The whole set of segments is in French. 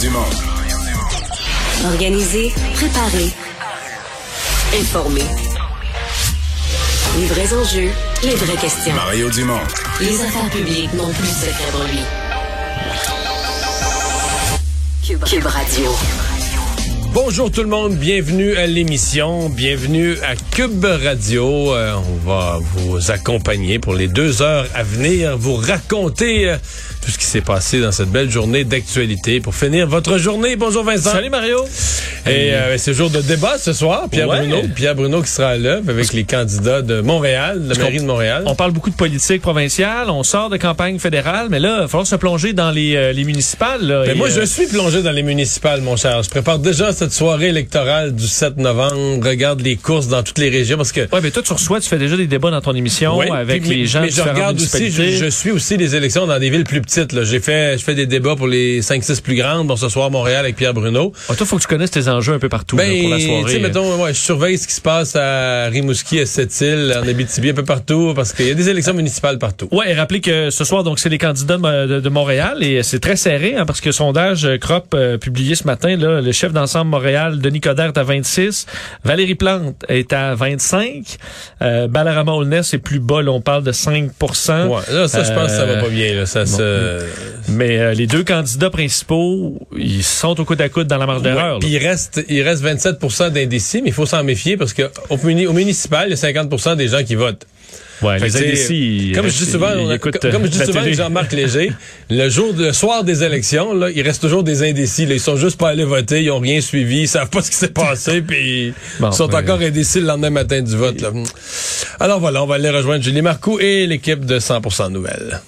Dumont. Organiser, préparer, informer. Les vrais enjeux, les vraies questions. Mario Dumont. Les affaires publiques n'ont plus de secret pour lui. Cube, Cube Radio. Bonjour tout le monde, bienvenue à l'émission, bienvenue à Cube Radio. Euh, on va vous accompagner pour les deux heures à venir, vous raconter euh, tout ce qui s'est passé dans cette belle journée d'actualité. Pour finir votre journée, bonjour Vincent. Salut Mario. Et euh, c'est jour de débat ce soir. Pierre Ouais. Bruno, Pierre Bruno qui sera là avec les candidats de Montréal, de la mairie de Montréal. On parle beaucoup de politique provinciale, on sort de campagne fédérale, mais là, il va falloir se plonger dans les, euh, les municipales. Là, Mais Et, moi, euh, je suis plongé dans les municipales, mon cher. Je prépare déjà cette soirée électorale du 7 novembre. Regarde les courses dans toutes les régions parce que Ouais, mais toi, tu reçois, tu fais déjà des débats dans ton émission Ouais, avec puis, les gens Mais je regarde aussi, je, je suis aussi les élections dans des villes plus petites. Là. J'ai fait, je fais des débats pour les 5-6 plus grandes. Bon, ce soir, Montréal avec Pierre Bruno. Ouais, toi, faut que tu connaisses tes enjeux un peu partout là, Ben, pour la tu soirée. sais, mettons, ouais, je surveille ce qui se passe à Rimouski, à Sept-Îles, en Abitibi, un peu partout, parce qu'il y a des élections municipales partout. Ouais, et rappelez que ce soir, donc, c'est les candidats de, Montréal et c'est très serré hein, parce que sondage euh, Crop euh, publié ce matin, là, le chef d'ensemble Montréal, Denis Coderre, est à 26, Valérie Plante est à 25, euh, Balarama Holness est plus bas, là, on parle de 5 Ouais, là, ça, je pense que ça va Euh, pas bien. Là. Ça, se- Mais euh, les deux candidats principaux, ils sont au coude à coude dans la marge d'erreur. Ouais, il reste, il reste 27 d'indécis, mais il faut s'en méfier parce que au, muni- au municipal, il y a 50% des gens qui votent. Ouais, les indécis, Comme je dis restent- souvent, on a- comme je dis souvent avec Jean-Marc Léger, le jour, le soir des élections, là, il reste toujours des indécis. Là. Ils sont juste pas allés voter, ils ont rien suivi, ils savent pas ce qui s'est passé, puis Bon, ils sont ben- encore indécis le lendemain matin du vote. Là. Alors voilà, on va aller rejoindre Julie Marcoux et l'équipe de 100% Nouvelles.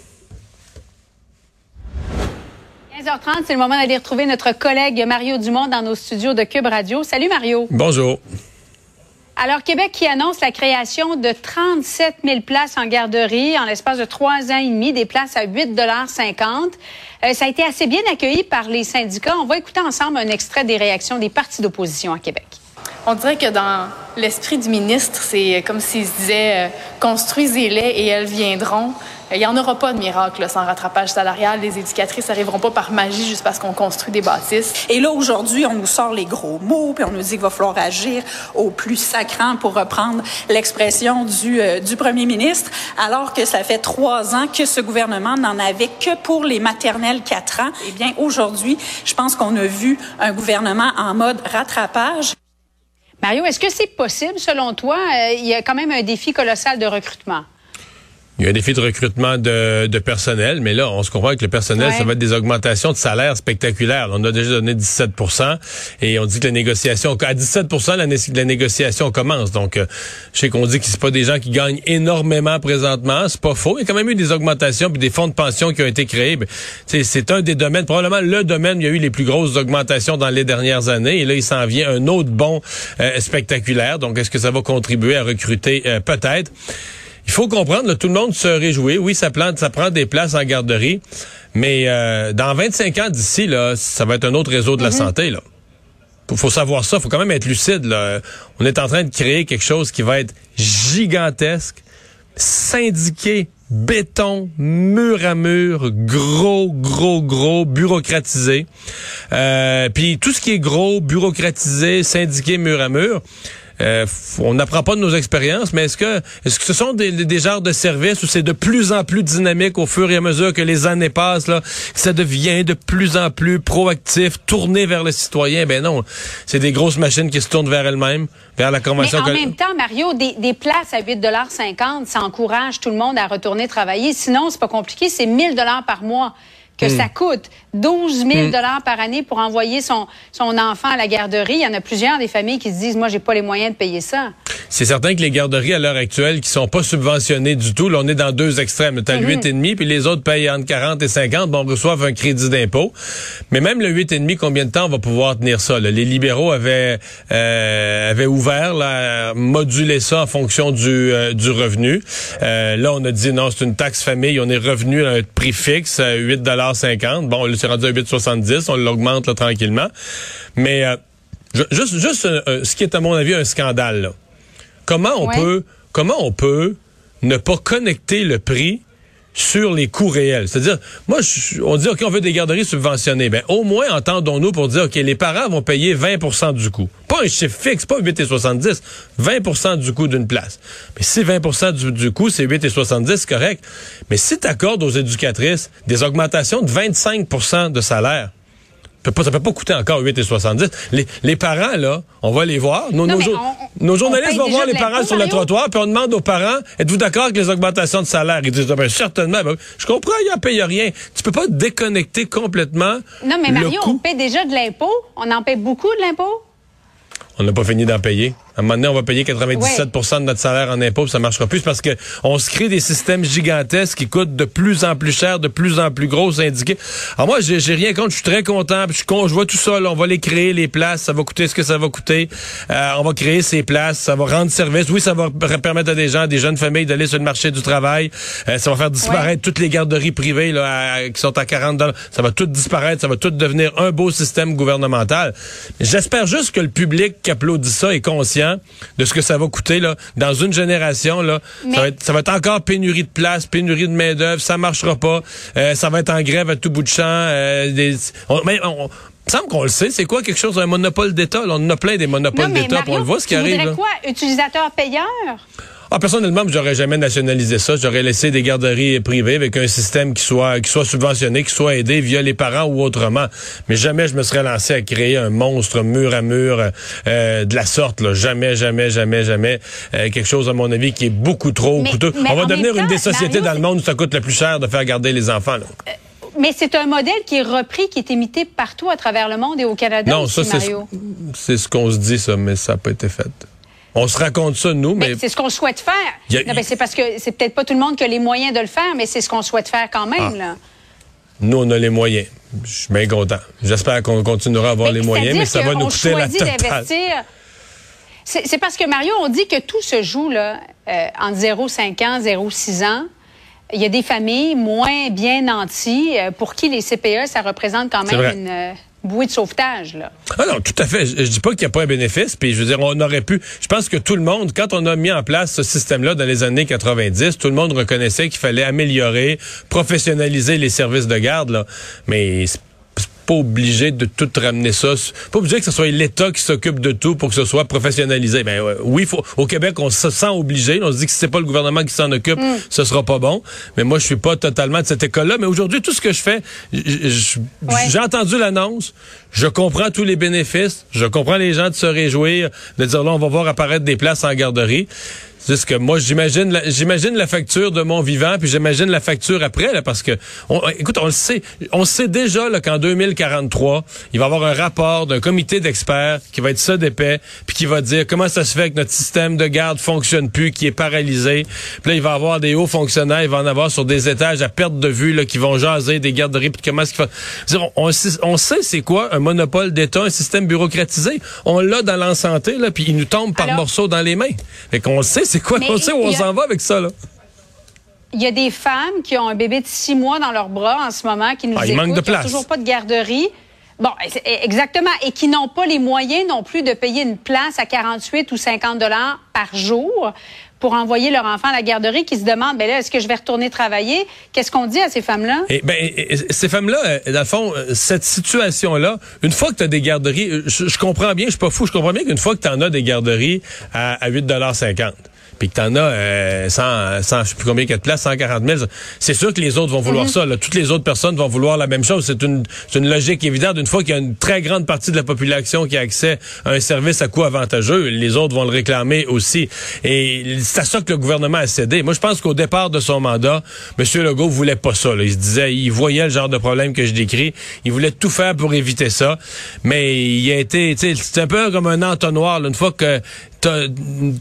15h30, c'est le moment d'aller retrouver notre collègue Mario Dumont dans nos studios de Cube Radio. Salut Mario. Bonjour. Alors, Québec qui annonce la création de 37 000 places en garderie en l'espace de trois ans et demi, des places à 8,50 euh, Ça a été assez bien accueilli par les syndicats. On va écouter ensemble un extrait des réactions des partis d'opposition à Québec. On dirait que dans l'esprit du ministre, c'est comme s'il se disait euh, construisez-les et elles viendront. Il n'y en aura pas de miracle là, sans rattrapage salarial. Les éducatrices n'arriveront pas par magie juste parce qu'on construit des bâtisses. Et là, aujourd'hui, on nous sort les gros mots, puis on nous dit qu'il va falloir agir au plus sacrant pour reprendre l'expression du, euh, du premier ministre, alors que ça fait trois ans que ce gouvernement n'en avait que pour les maternelles quatre ans. Eh bien, aujourd'hui, je pense qu'on a vu un gouvernement en mode rattrapage. Mario, est-ce que c'est possible selon toi? Euh, il y a quand même un défi colossal de recrutement? Il y a un défi de recrutement de, de personnel, mais là, on se comprend que le personnel, Ouais. ça va être des augmentations de salaire spectaculaires. On a déjà donné 17% et on dit que la négociation, à 17 la, né- la négociation commence. Donc, euh, je sais qu'on dit que c'est pas des gens qui gagnent énormément présentement, c'est pas faux. Il y a quand même eu des augmentations puis des fonds de pension qui ont été créés. C'est un des domaines, probablement le domaine où il y a eu les plus grosses augmentations dans les dernières années. Et là, il s'en vient un autre bon euh, spectaculaire. Donc, est-ce que ça va contribuer à recruter? Euh, Peut-être? Il faut comprendre, là, tout le monde se réjouit. Oui, ça, plante, ça prend des places en garderie, mais euh, dans 25 ans d'ici, là, ça va être un autre réseau de la santé. Là. Faut, faut savoir ça. Faut quand même être lucide. Là. On est en train de créer quelque chose qui va être gigantesque, syndiqué, béton, mur à mur, gros, gros, gros, bureaucratisé. Euh, Puis tout ce qui est gros, bureaucratisé, syndiqué, mur à mur. Euh, on n'apprend pas de nos expériences, mais est-ce que est-ce que ce sont des, des genres de services où c'est de plus en plus dynamique au fur et à mesure que les années passent, là, que ça devient de plus en plus proactif, tourné vers le citoyen? Ben non, c'est des grosses machines qui se tournent vers elles-mêmes, vers la Mais convention. en coll- même temps, Mario, des, des places à 8,50 ça encourage tout le monde à retourner travailler. Sinon, c'est pas compliqué, c'est 1000 par mois que Hmm. ça coûte. 12 000 par année pour envoyer son, son enfant à la garderie. Il y en a plusieurs des familles qui se disent, moi, j'ai pas les moyens de payer ça. C'est certain que les garderies à l'heure actuelle qui sont pas subventionnées du tout, là, on est dans deux extrêmes. T'as le 8,5 puis les autres payent entre 40 et 50, bon, reçoivent un crédit d'impôt. Mais même le 8,5, combien de temps on va pouvoir tenir ça? là? Les libéraux avaient, euh, avaient ouvert, là, modulé ça en fonction du, euh, du revenu. Euh, là, on a dit non, c'est une taxe famille, on est revenu à un prix fixe, à 8,50 Bon, là, c'est rendu à 8,70 on l'augmente là, tranquillement. Mais euh, ju- juste, juste euh, euh, ce qui est à mon avis un scandale, là. Comment on Ouais. peut comment on peut ne pas connecter le prix sur les coûts réels. C'est-à-dire, moi, on dit, OK, on veut des garderies subventionnées. Ben, au moins, entendons-nous pour dire, OK, les parents vont payer 20% du coût. Pas un chiffre fixe, pas 8,70, 20% du coût d'une place. Mais si 20 du, du coût, c'est 8,70, c'est correct. Mais si tu accordes aux éducatrices des augmentations de 25% de salaire, ça peut pas coûter encore 8,70. Les, les parents, là, on va les voir. Nos, Non, nos, on- nos journalistes vont voir les parents sur le trottoir, puis on demande aux parents, êtes-vous d'accord avec les augmentations de salaire? Ils disent, Ah ben, certainement. Ben, je comprends, ils en payent rien. Tu peux pas déconnecter complètement Non, mais Mario, on paie déjà de l'impôt. On en paie beaucoup de l'impôt. On n'a pas fini d'en payer. À un moment donné, on va payer 97 de notre salaire en impôts, ça marchera plus parce que on se crée des systèmes gigantesques qui coûtent de plus en plus cher, de plus en plus gros syndiqués. Alors moi, j'ai j'ai rien contre, je suis très content, je, je vois tout ça, là, on va les créer, les places, ça va coûter ce que ça va coûter. Euh, on va créer ces places, ça va rendre service. Oui, ça va per- permettre à des gens, à des jeunes familles d'aller sur le marché du travail. Euh, ça va faire disparaître toutes les garderies privées là, à- qui sont à 40 dollars. Ça va tout disparaître, ça va tout devenir un beau système gouvernemental. J'espère juste que le public qui applaudit ça est conscient de ce que ça va coûter là dans une génération là. Mais- Ça, va être, ça va être encore pénurie de place, pénurie de main d'œuvre, ça marchera pas. Euh, ça va être en grève à tout bout de champ. Euh, des, on, mais on, on- il me semble qu'on le sait. C'est quoi quelque chose un monopole d'État? On en a plein des monopoles d'État. On le voit ce qui tu arrive. là. quoi? Utilisateur-payeur? Ah, personnellement, j'aurais jamais nationalisé ça. J'aurais laissé des garderies privées avec un système qui soit qui soit subventionné, qui soit aidé via les parents ou autrement. Mais jamais je me serais lancé à créer un monstre mur à mur euh, de la sorte. Là. Jamais, jamais, jamais, jamais. Euh, quelque chose, à mon avis, qui est beaucoup trop Mais- coûteux. mais On va en devenir une des sociétés Mario, dans le monde où ça coûte le plus cher de faire garder les enfants. là. Mais c'est un modèle qui est repris, qui est imité partout à travers le monde et au Canada non, aussi, ça, c'est c'est ce qu'on se dit, ça, mais ça n'a pas été fait. On se raconte ça, nous, mais... Mais c'est ce qu'on souhaite faire. A- Non, ben, c'est parce que c'est peut-être pas tout le monde qui a les moyens de le faire, mais c'est ce qu'on souhaite faire quand même. Ah. Là. Nous, on a les moyens. Je suis bien content. J'espère qu'on continuera à avoir Mais les moyens, mais ça va nous coûter la totale. C'est parce que, Mario, on dit que tout se joue là, euh, entre 0,5 ans, 0,6 ans. Il y a des familles moins bien nanties euh, pour qui les CPE, ça représente quand même une euh, bouée de sauvetage. Là. Ah non, tout à fait. Je, dis pas qu'il n'y a pas un bénéfice, puis je veux dire, on aurait pu. Je pense que tout le monde, quand on a mis en place ce système-là dans les années 90, tout le monde reconnaissait qu'il fallait améliorer, professionnaliser les services de garde, là. Mais pas obligé de tout ramener ça. Pas obligé que ce soit l'État qui s'occupe de tout pour que ce soit professionnalisé. Ben ouais, oui, faut, au Québec, on se sent obligé. On se dit que si c'est pas le gouvernement qui s'en occupe, ce sera pas bon. Mais moi, je suis pas totalement de cette école-là. Mais aujourd'hui, tout ce que je fais, Ouais. j'ai entendu l'annonce. Je comprends tous les bénéfices. Je comprends les gens de se réjouir, de dire là, on va voir apparaître des places en garderie. C'est ce que moi j'imagine la, j'imagine la facture de mon vivant puis j'imagine la facture après là parce que on, écoute on le sait on sait déjà là qu'en 2043 il va y avoir un rapport d'un comité d'experts qui va être ça d'épais puis qui va dire comment ça se fait que notre système de garde fonctionne plus qui est paralysé. Puis là il va y avoir des hauts fonctionnaires il va en avoir sur des étages à perte de vue là qui vont jaser des garderies puis comment est-ce qu'il faut on, on sait- c'est quoi un monopole d'État un système bureaucratisé. On l'a dans l'ensanté là puis il nous tombe par Alors- morceaux dans les mains. Fait qu'on sait c'est quoi? Mais on sait où on s'en va avec ça là Il y a des femmes qui ont un bébé de six mois dans leurs bras en ce moment, qui nous Ah, il écoutent, manque de qui n'ont toujours pas de garderie. Bon, c'est- exactement. Et qui n'ont pas les moyens non plus de payer une place à 48 ou 50 dollars par jour pour envoyer leur enfant à la garderie, qui se demandent, ben là, est-ce que je vais retourner travailler? Qu'est-ce qu'on dit à ces femmes-là? Et ben, et ces femmes-là, dans le fond, euh, cette situation-là, une fois que tu as des garderies, je, je comprends bien, je suis pas fou, je comprends bien qu'une fois que tu en as des garderies à, à 8,50 puis que tu en as euh, 100, 100, je sais plus combien qu'il y a de places, 140 000, c'est sûr que les autres vont vouloir ça. Là. Toutes les autres personnes vont vouloir la même chose. C'est une, une logique évidente. Une fois qu'il y a une très grande partie de la population qui a accès à un service à coût avantageux, les autres vont le réclamer aussi. Et c'est à ça que le gouvernement a cédé. Moi, je pense qu'au départ de son mandat, M. Legault voulait pas ça. Là. Il se disait, il voyait le genre de problème que je décris. Il voulait tout faire pour éviter ça. Mais il a été, tu sais, c'est un peu comme un entonnoir. là. Une fois que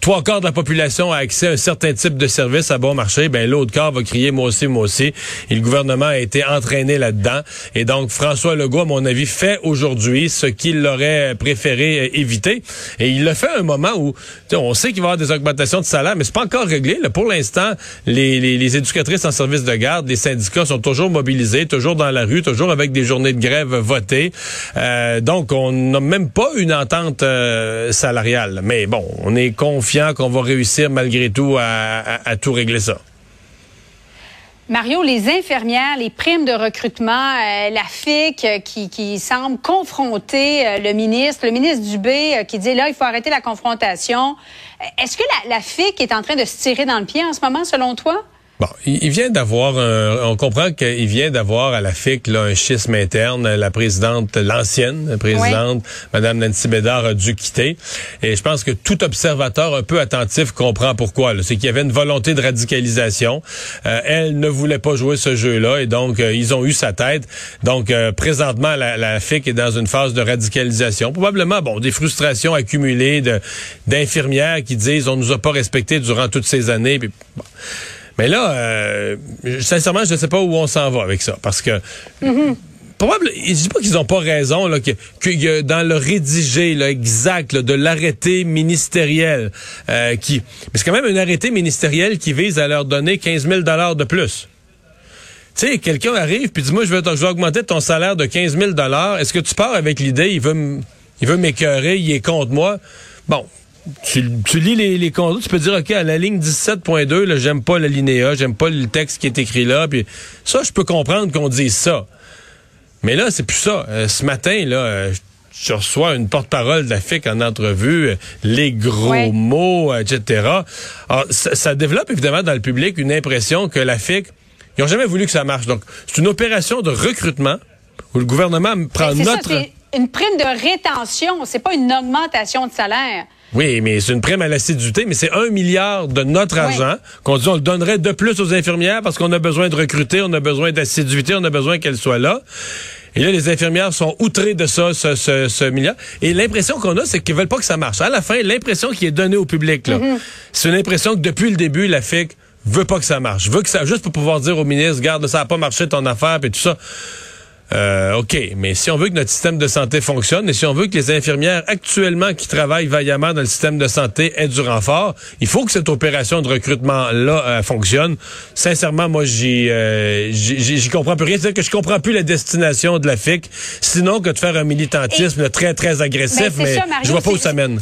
trois quarts de la population a accès à un certain type de service à bon marché, ben l'autre quart va crier moi aussi, moi aussi. Et le gouvernement a été entraîné là-dedans. Et donc, François Legault, à mon avis, fait aujourd'hui ce qu'il aurait préféré euh, éviter. Et il le fait à un moment où, on sait qu'il va y avoir des augmentations de salaire, mais c'est pas encore réglé. Là. Pour l'instant, les, les, les éducatrices en service de garde, les syndicats sont toujours mobilisés, toujours dans la rue, toujours avec des journées de grève votées. Euh, donc, on n'a même pas une entente euh, salariale. Mais bon, on est confiant qu'on va réussir malgré tout à, tout régler ça. Mario, les infirmières, les primes de recrutement, euh, la FIC euh, qui, semble confronter euh, le ministre, le ministre Dubé qui dit là, il faut arrêter la confrontation. Est-ce que la FIC est en train de se tirer dans le pied en ce moment, selon toi? Bon, il, vient d'avoir on comprend qu'il vient d'avoir à la FIC là, un schisme interne. La présidente, l'ancienne présidente, Madame Nancy Bédard, a dû quitter. Et je pense que tout observateur un peu attentif comprend pourquoi. C'est qu'il y avait une volonté de radicalisation. Euh, elle ne voulait pas jouer ce jeu-là et donc euh, ils ont eu sa tête. Donc euh, présentement, la, la, FIC est dans une phase de radicalisation. Probablement, bon, des frustrations accumulées de d'infirmières qui disent on nous a pas respecté durant toutes ces années. Puis, bon. Mais là, euh, sincèrement, je ne sais pas où on s'en va avec ça. Parce que. Mm Probable, je dis pas qu'ils n'ont pas raison, là, que, dans le rédigé là, exact de l'arrêté ministériel, euh, qui, mais c'est quand même un arrêté ministériel qui vise à leur donner 15 000 dollars de plus. Tu sais, quelqu'un arrive puis dit moi je vais augmenter ton salaire de 15 000 dollars. Est-ce que tu pars avec l'idée il veut il veut m'écœurer, il est contre moi? Bon, tu, lis les, les tu peux dire, OK, à la ligne 17.2, j'aime pas la linéa, j'aime pas le texte qui est écrit là. Puis ça, je peux comprendre qu'on dise ça. Mais là, c'est plus ça. Euh, ce matin, là, euh, je reçois une porte-parole de la FIC en entrevue, euh, les gros mots, etc. Alors, ça, ça, développe évidemment dans le public une impression que la FIC, ils n'ont jamais voulu que ça marche. Donc, c'est une opération de recrutement où le gouvernement prend notre... Ça, une prime de rétention, c'est pas une augmentation de salaire. Oui, mais c'est une prime à l'assiduité, mais c'est un milliard de notre argent qu'on dit on le donnerait de plus aux infirmières parce qu'on a besoin de recruter, on a besoin d'assiduité, on a besoin qu'elles soient là. Et là, les infirmières sont outrées de ça, ce, ce, milliard. Et l'impression qu'on a, c'est qu'ils veulent pas que ça marche. À la fin, l'impression qui est donnée au public, là, mm-hmm. c'est une impression que depuis le début, la FIC veut pas que ça marche. Veut que ça, juste pour pouvoir dire au ministre, garde, ça a pas marché ton affaire, et tout ça. Euh, OK, mais si on veut que notre système de santé fonctionne et si on veut que les infirmières actuellement qui travaillent vaillamment dans le système de santé aient du renfort, il faut que cette opération de recrutement-là euh, fonctionne. Sincèrement, moi, j'y euh, j'y comprends plus rien. C'est-à-dire que je comprends plus la destination de la FIC, sinon que de faire un militantisme très, très agressif, ben, mais, je vois pas où ça mène.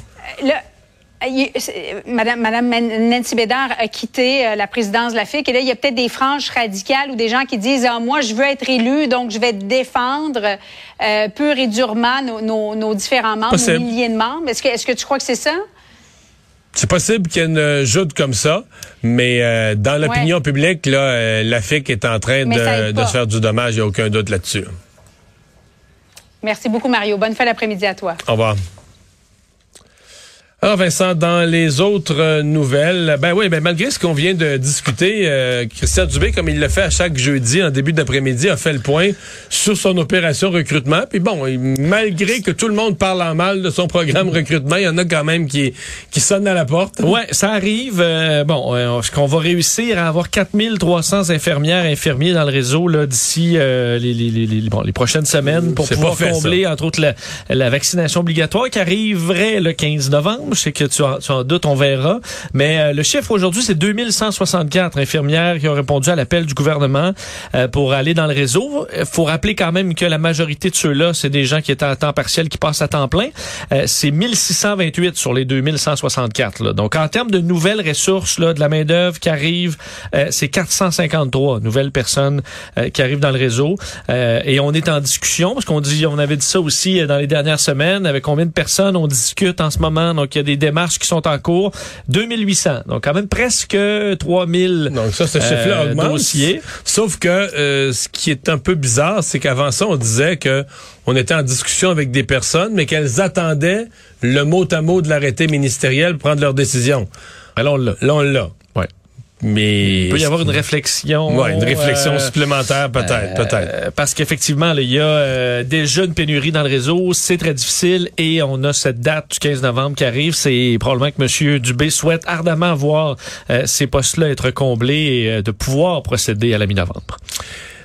Madame, Madame Nancy Bédard a quitté euh, la présidence de la FIC et là, il y a peut-être des franges radicales ou des gens qui disent ah, moi, je veux être élu, donc je vais défendre euh, pur et durement nos, nos, différents membres, nos milliers de membres. Est-ce que, est-ce que tu crois que c'est ça? C'est possible qu'il y ait une joute comme ça, mais euh, dans l'opinion publique, là, la FIC est en train de, de, se faire du dommage, il n'y a aucun doute là-dessus. Merci beaucoup, Mario. Bonne fin d'après-midi à toi. Au revoir. Alors Vincent, dans les autres euh, nouvelles, ben oui, ben malgré ce qu'on vient de discuter, euh, Christian Dubé, comme il le fait à chaque jeudi en début d'après-midi, a fait le point sur son opération recrutement. Puis bon, malgré que tout le monde parle en mal de son programme recrutement, il y en a quand même qui qui sonnent à la porte. Ouais, ça arrive. Euh, bon, est-ce qu'on va réussir à avoir 4300 infirmières infirmiers dans le réseau là d'ici les, les, les, bon, les prochaines semaines pour pouvoir combler entre autres la, la vaccination obligatoire qui arriverait le 15 novembre? Je sais que tu, en, tu en doutes, on verra. Mais euh, le chiffre aujourd'hui, c'est 2164 infirmières qui ont répondu à l'appel du gouvernement euh, pour aller dans le réseau. Il faut rappeler quand même que la majorité de ceux-là, c'est des gens qui étaient à temps partiel, qui passent à temps plein. Euh, c'est 1628 sur les 2164. Là. Donc, en termes de nouvelles ressources, là, de la main-d'œuvre qui arrive, c'est 453 nouvelles personnes qui arrivent dans le réseau. et on est en discussion, parce qu'on dit, on avait dit ça aussi dans les dernières semaines, avec combien de personnes on discute en ce moment. Il y a des démarches qui sont en cours. 2800. Donc, quand même presque 3000 Donc, ça, ce chiffre-là euh, dossiers. Sauf que euh, ce qui est un peu bizarre, c'est qu'avant ça, on disait que on était en discussion avec des personnes, mais qu'elles attendaient le mot à mot de l'arrêté ministériel pour prendre leur décision. Alors là, on l'a. Mais il peut y avoir une réflexion. Ouais, une réflexion euh, supplémentaire peut-être, euh, peut-être. Parce qu'effectivement, il y a euh, déjà une pénurie dans le réseau, c'est très difficile et on a cette date du 15 novembre qui arrive. C'est probablement que M. Dubé souhaite ardemment voir ces postes-là être comblés et de pouvoir procéder à la mi-novembre.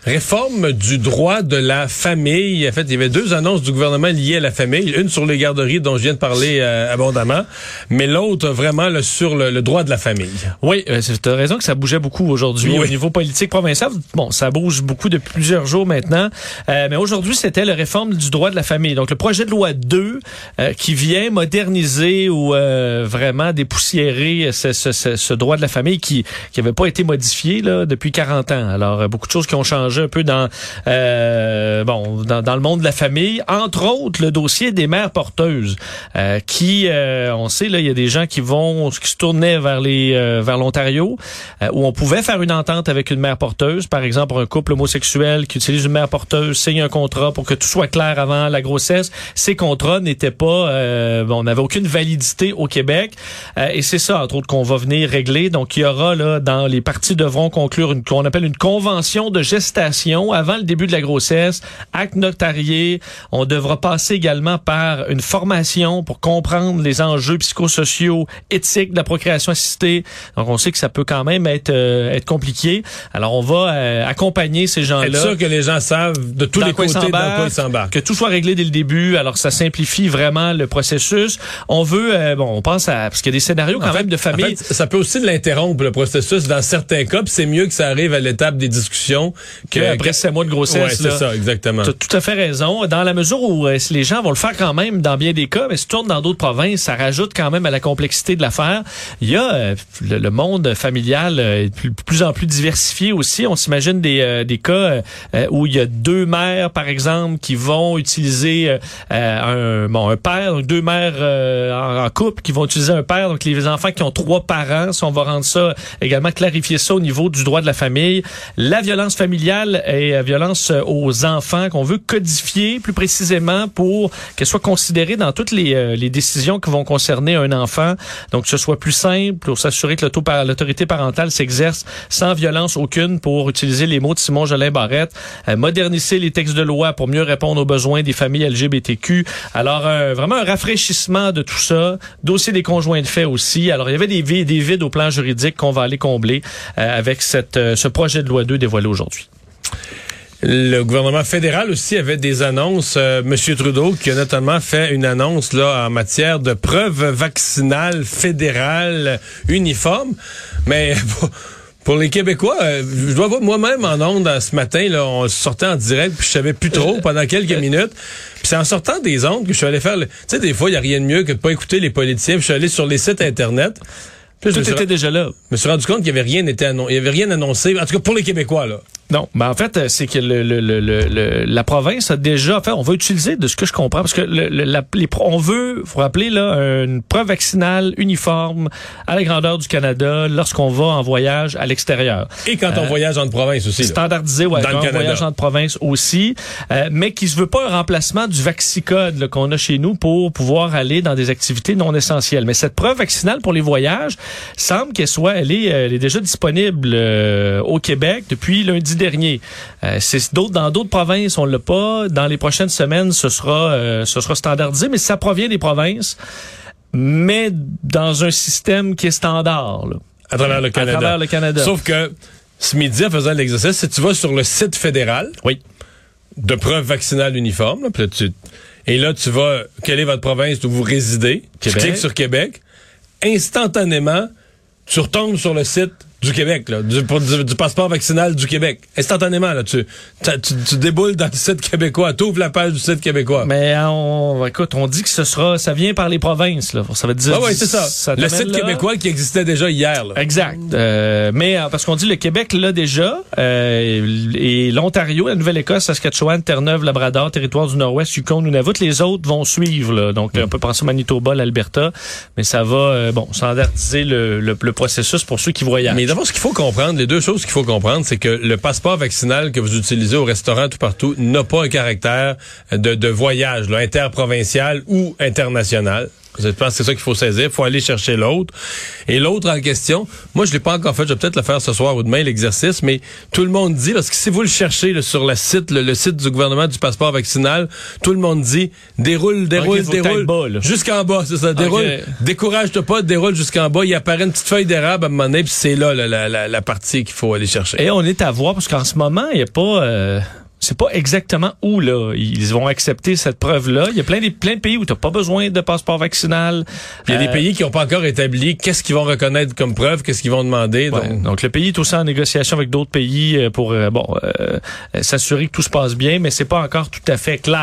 Réforme du droit de la famille. En fait, il y avait deux annonces du gouvernement liées à la famille. Une sur les garderies dont je viens de parler euh, abondamment, mais l'autre vraiment le, sur le, droit de la famille. Oui, euh, tu as raison que ça bougeait beaucoup aujourd'hui au niveau politique provincial. Bon, ça bouge beaucoup depuis plusieurs jours maintenant. Euh, mais aujourd'hui, c'était la réforme du droit de la famille. Donc, le projet de loi 2 euh, qui vient moderniser ou vraiment dépoussiérer ce, ce, ce, droit de la famille qui n'avait pas été modifié là, depuis 40 ans. Alors, beaucoup de choses qui ont changé un peu dans euh, bon dans, dans, le monde de la famille, entre autres le dossier des mères porteuses, euh, qui euh, on sait là il y a des gens qui vont qui se tournaient vers les euh, vers l'Ontario où on pouvait faire une entente avec une mère porteuse, par exemple un couple homosexuel qui utilise une mère porteuse signe un contrat pour que tout soit clair avant la grossesse. Ces contrats n'étaient pas bon, on n'avait aucune validité au Québec et c'est ça entre autres qu'on va venir régler. Donc il y aura là dans les parties devront conclure une qu'on appelle une convention de gestation avant le début de la grossesse, acte notarié. On devra passer également par une formation pour comprendre les enjeux psychosociaux, éthiques de la procréation assistée. Donc, on sait que ça peut quand même être euh, être compliqué. Alors, on va euh, accompagner ces gens-là. Être sûr que les gens savent de tous les côtés dans quoi ils s'embarquent. Que tout soit réglé dès le début. Alors, ça simplifie vraiment le processus. On veut, euh, bon, on pense à, parce qu'il y a des scénarios quand même de famille. ça peut aussi l'interrompre, le processus, dans certains cas. C'est mieux que ça arrive à l'étape des discussions que, après sept mois de grossesse. c'est ça, exactement. Tu as tout à fait raison. Dans la mesure où euh, les gens vont le faire quand même dans bien des cas, mais si tu tournes dans d'autres provinces, ça rajoute quand même à la complexité de l'affaire. Il y a euh, le, monde familial euh, est de plus en plus diversifié aussi. On s'imagine des, des cas où il y a deux mères, par exemple, qui vont utiliser un, bon, un père, donc deux mères en, couple qui vont utiliser un père, donc les enfants qui ont trois parents. Si on va rendre ça également clarifier ça au niveau du droit de la famille. La violence familiale et euh, violence euh, aux enfants qu'on veut codifier plus précisément pour qu'elle soit considérée dans toutes les, euh, les, décisions qui vont concerner un enfant. Donc, que ce soit plus simple pour s'assurer que l'autorité parentale s'exerce sans violence aucune pour utiliser les mots de Simon Jolin Barrette, moderniser les textes de loi pour mieux répondre aux besoins des familles LGBTQ. Alors, vraiment un rafraîchissement de tout ça. Dossier des conjoints de fait aussi. Alors, il y avait des, vides, des vides au plan juridique qu'on va aller combler avec cette, ce projet de loi 2 dévoilé aujourd'hui. Le gouvernement fédéral aussi avait des annonces. Euh, Monsieur Trudeau qui a notamment fait une annonce là en matière de preuves vaccinales fédérales uniformes. Mais pour, les Québécois, euh, je dois voir moi-même en ondes ce matin, là, on sortait en direct, puis je savais plus trop pendant quelques minutes. Puis c'est en sortant des ondes que je suis allé faire. Tu sais, des fois, il y a rien de mieux que de pas écouter les politiciens. Puis je suis allé sur les sites internet. Tout était déjà là. Je me suis rendu compte qu'il y avait rien été il y avait rien annoncé. En tout cas pour les Québécois là. Non, mais en fait, c'est que le, le, le, la province a déjà, fait, on va utiliser de ce que je comprends, parce que la, les, on veut, vous rappeler là, une preuve vaccinale uniforme à la grandeur du Canada lorsqu'on va en voyage à l'extérieur. Et quand on euh, voyage en province aussi. Standardisé, ouais, quand on voyage en province aussi, euh, mais qui se veut pas un remplacement du Vaxicode qu'on a chez nous pour pouvoir aller dans des activités non essentielles. Mais cette preuve vaccinale pour les voyages semble qu'elle soit, elle est, elle est déjà disponible euh, au Québec depuis lundi dernier. Euh, c'est d'autres dans d'autres provinces, on l'a pas. Dans les prochaines semaines, ce sera euh, ce sera standardisé, mais ça provient des provinces, mais dans un système qui est standard. À travers le Canada. À travers le Canada. Sauf que ce midi, en faisant l'exercice, si tu vas sur le site fédéral, oui, de preuve vaccinale uniforme, et là tu vas, quelle est votre province où vous résidez, tu cliques sur Québec, instantanément, tu retombes sur le site du Québec, là, du, du, passeport vaccinal du Québec. Instantanément, là, tu, tu, tu déboules dans le site québécois, tu ouvres la page du site québécois. Mais on, écoute, on dit que ce sera, ça vient par les provinces, là. Ça veut dire. Ah ouais, c'est ça. le site québécois qui existait déjà hier. Là. Exact. Euh, mais euh, parce qu'on dit le Québec là déjà, euh, et l'Ontario, la Nouvelle-Écosse, Saskatchewan, Terre-Neuve, Labrador, territoire du Nord-Ouest, Yukon, Nunavut, les autres vont suivre. Là. Donc, on peut penser au Manitoba, l'Alberta, mais ça va, bon, standardiser le, le, processus pour ceux qui voyagent d'abord, ce qu'il faut comprendre, les deux choses qu'il faut comprendre, c'est que le passeport vaccinal que vous utilisez au restaurant tout partout n'a pas un caractère de, voyage là, interprovincial ou international. Je pense que c'est ça qu'il faut saisir. Il faut aller chercher l'autre. Et l'autre en question, moi, je l'ai pas encore fait. Je vais peut-être le faire ce soir ou demain, l'exercice, mais tout le monde dit, parce que si vous le cherchez là, sur le site, le, le site du gouvernement du passeport vaccinal, tout le monde dit, déroule, déroule, déroule. Jusqu'en bas, c'est ça. Déroule. Décourage-toi pas, déroule jusqu'en bas. Il apparaît une petite feuille d'érable à un moment donné, puis c'est là la, la, la, la partie qu'il faut aller chercher. Et on est à voir parce qu'en ce moment, il n'y a pas. euh, c'est pas exactement où là ils vont accepter cette preuve là. Il y a plein de plein de pays où tu pas besoin de passeport vaccinal. Il y a Euh, des pays qui n'ont pas encore établi qu'est-ce qu'ils vont reconnaître comme preuve, qu'est-ce qu'ils vont demander. Ouais. donc- Donc, le pays est aussi en négociation avec d'autres pays euh, pour euh, bon euh, euh, s'assurer que tout se passe bien, mais c'est pas encore tout à fait clair.